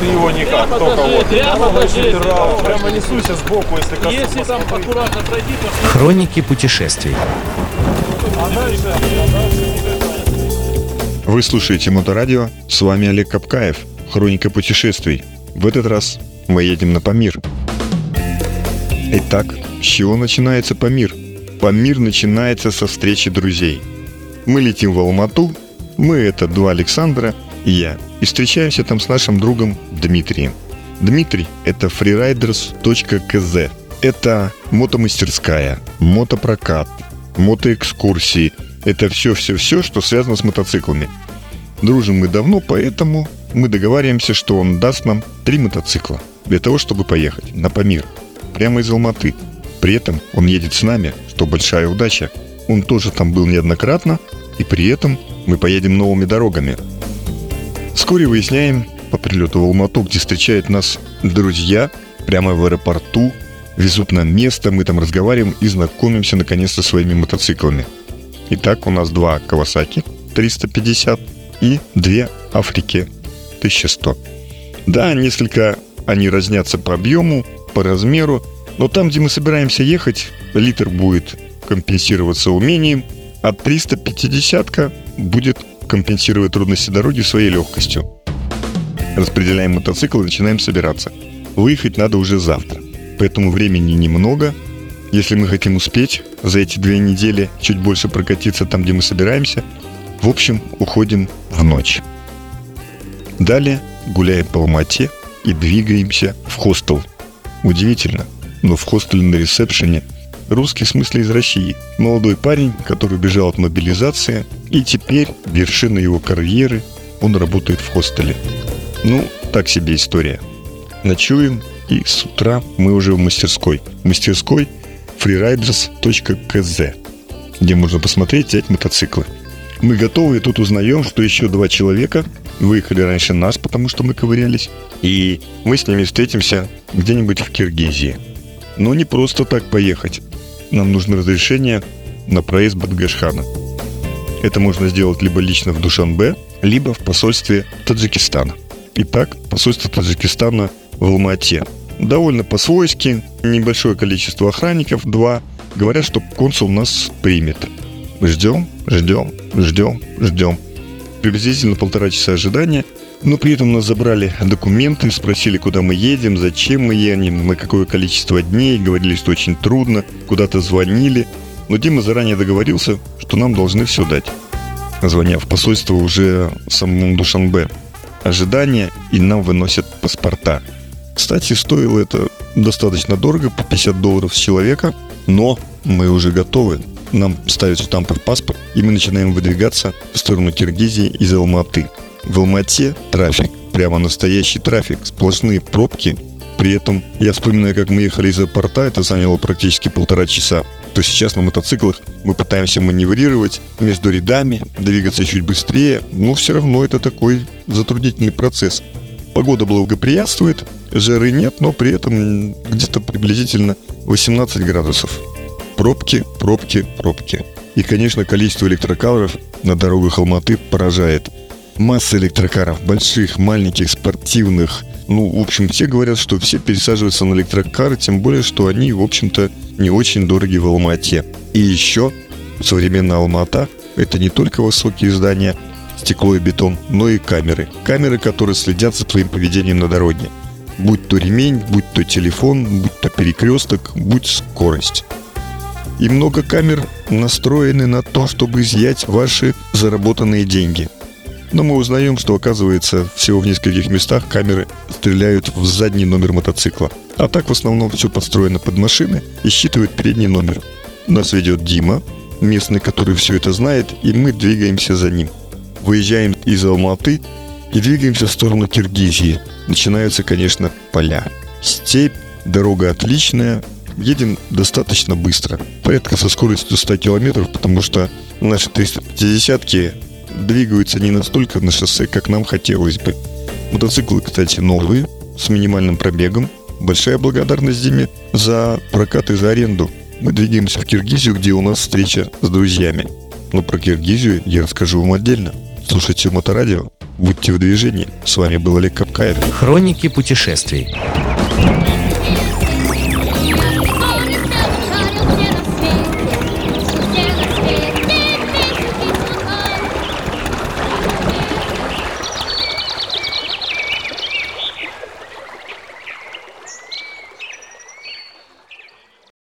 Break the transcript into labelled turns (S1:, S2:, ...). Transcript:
S1: Ты его никак, только вот.
S2: прямо покажи.
S1: Прямо, прямо несуйся сбоку, если коснусь.
S2: Если там аккуратно пройти, то
S3: Хроники путешествий.
S4: Вы слушаете Моторадио, с вами Олег Капкаев, Хроника путешествий. В этот раз мы едем на Памир. Итак, с чего начинается Памир? Памир начинается со встречи друзей. Мы летим в Алмату, мы это два Александра и я, и встречаемся там с нашим другом Дмитрием. Дмитрий – это freeriders.kz. Это мотомастерская, мотопрокат, мотоэкскурсии. Это все-все-все, что связано с мотоциклами. Дружим мы давно, поэтому мы договариваемся, что он даст нам три мотоцикла для того, чтобы поехать на Памир, прямо из Алматы. При этом он едет с нами, что большая удача. Он тоже там был неоднократно, и при этом мы поедем новыми дорогами. Вскоре выясняем по прилету в Алмату, где встречают нас друзья, прямо в аэропорту, везут на место, мы там разговариваем и знакомимся наконец-то своими мотоциклами. Итак, у нас два Кавасаки 350 и две Африки 1100. Да, несколько они разнятся по объему, по размеру, но там, где мы собираемся ехать, литр будет компенсироваться умением, а 350 будет компенсировать трудности дороги своей легкостью. Распределяем мотоцикл и начинаем собираться. Выехать надо уже завтра, поэтому времени немного. Если мы хотим успеть за эти две недели чуть больше прокатиться там, где мы собираемся, в общем, уходим в ночь. Далее гуляем по Алмате и двигаемся в хостел. Удивительно, но в хостеле на ресепшене русский в смысле из России. Молодой парень, который бежал от мобилизации, и теперь вершина его карьеры, он работает в хостеле. Ну, так себе история. Ночуем, и с утра мы уже в мастерской. В мастерской freeriders.kz, где можно посмотреть, взять мотоциклы. Мы готовы, и тут узнаем, что еще два человека выехали раньше нас, потому что мы ковырялись. И мы с ними встретимся где-нибудь в Киргизии. Но не просто так поехать. Нам нужно разрешение на проезд Бадгашхана. Это можно сделать либо лично в Душанбе, либо в посольстве Таджикистана. Итак, посольство Таджикистана в Алмате. Довольно по-свойски, небольшое количество охранников, два, говорят, что консул нас примет. Ждем, ждем, ждем, ждем. Приблизительно полтора часа ожидания, но при этом нас забрали документы, спросили, куда мы едем, зачем мы едем, на какое количество дней, говорили, что очень трудно, куда-то звонили. Но Дима заранее договорился, что нам должны все дать. Звоня в посольство уже в самом Душанбе. Ожидание, и нам выносят паспорта. Кстати, стоило это достаточно дорого, по 50 долларов с человека, но мы уже готовы. Нам ставят штампы в паспорт, и мы начинаем выдвигаться в сторону Киргизии из Алматы. В Алмате трафик, прямо настоящий трафик, сплошные пробки. При этом я вспоминаю, как мы ехали из аэропорта, это заняло практически полтора часа. То сейчас на мотоциклах мы пытаемся маневрировать между рядами, двигаться чуть быстрее, но все равно это такой затруднительный процесс. Погода благоприятствует, жары нет, но при этом где-то приблизительно 18 градусов. Пробки, пробки, пробки. И, конечно, количество электрокаров на дорогах Алматы поражает. Масса электрокаров, больших, маленьких, спортивных. Ну, в общем, все говорят, что все пересаживаются на электрокары, тем более, что они, в общем-то, не очень дороги в Алмате. И еще современная Алмата – это не только высокие здания, стекло и бетон, но и камеры. Камеры, которые следят за твоим поведением на дороге. Будь то ремень, будь то телефон, будь то перекресток, будь скорость. И много камер настроены на то, чтобы изъять ваши заработанные деньги. Но мы узнаем, что оказывается всего в нескольких местах камеры стреляют в задний номер мотоцикла. А так в основном все подстроено под машины и считывает передний номер. Нас ведет Дима, местный, который все это знает, и мы двигаемся за ним. Выезжаем из Алматы и двигаемся в сторону Киргизии. Начинаются, конечно, поля. Степь, дорога отличная, едем достаточно быстро. Порядка со скоростью 100 километров, потому что наши 350-ки двигаются не настолько на шоссе, как нам хотелось бы. Мотоциклы, кстати, новые, с минимальным пробегом. Большая благодарность Диме за прокат и за аренду. Мы двигаемся в Киргизию, где у нас встреча с друзьями. Но про Киргизию я расскажу вам отдельно. Слушайте Моторадио. Будьте в движении. С вами был Олег Капкаев.
S5: Хроники путешествий.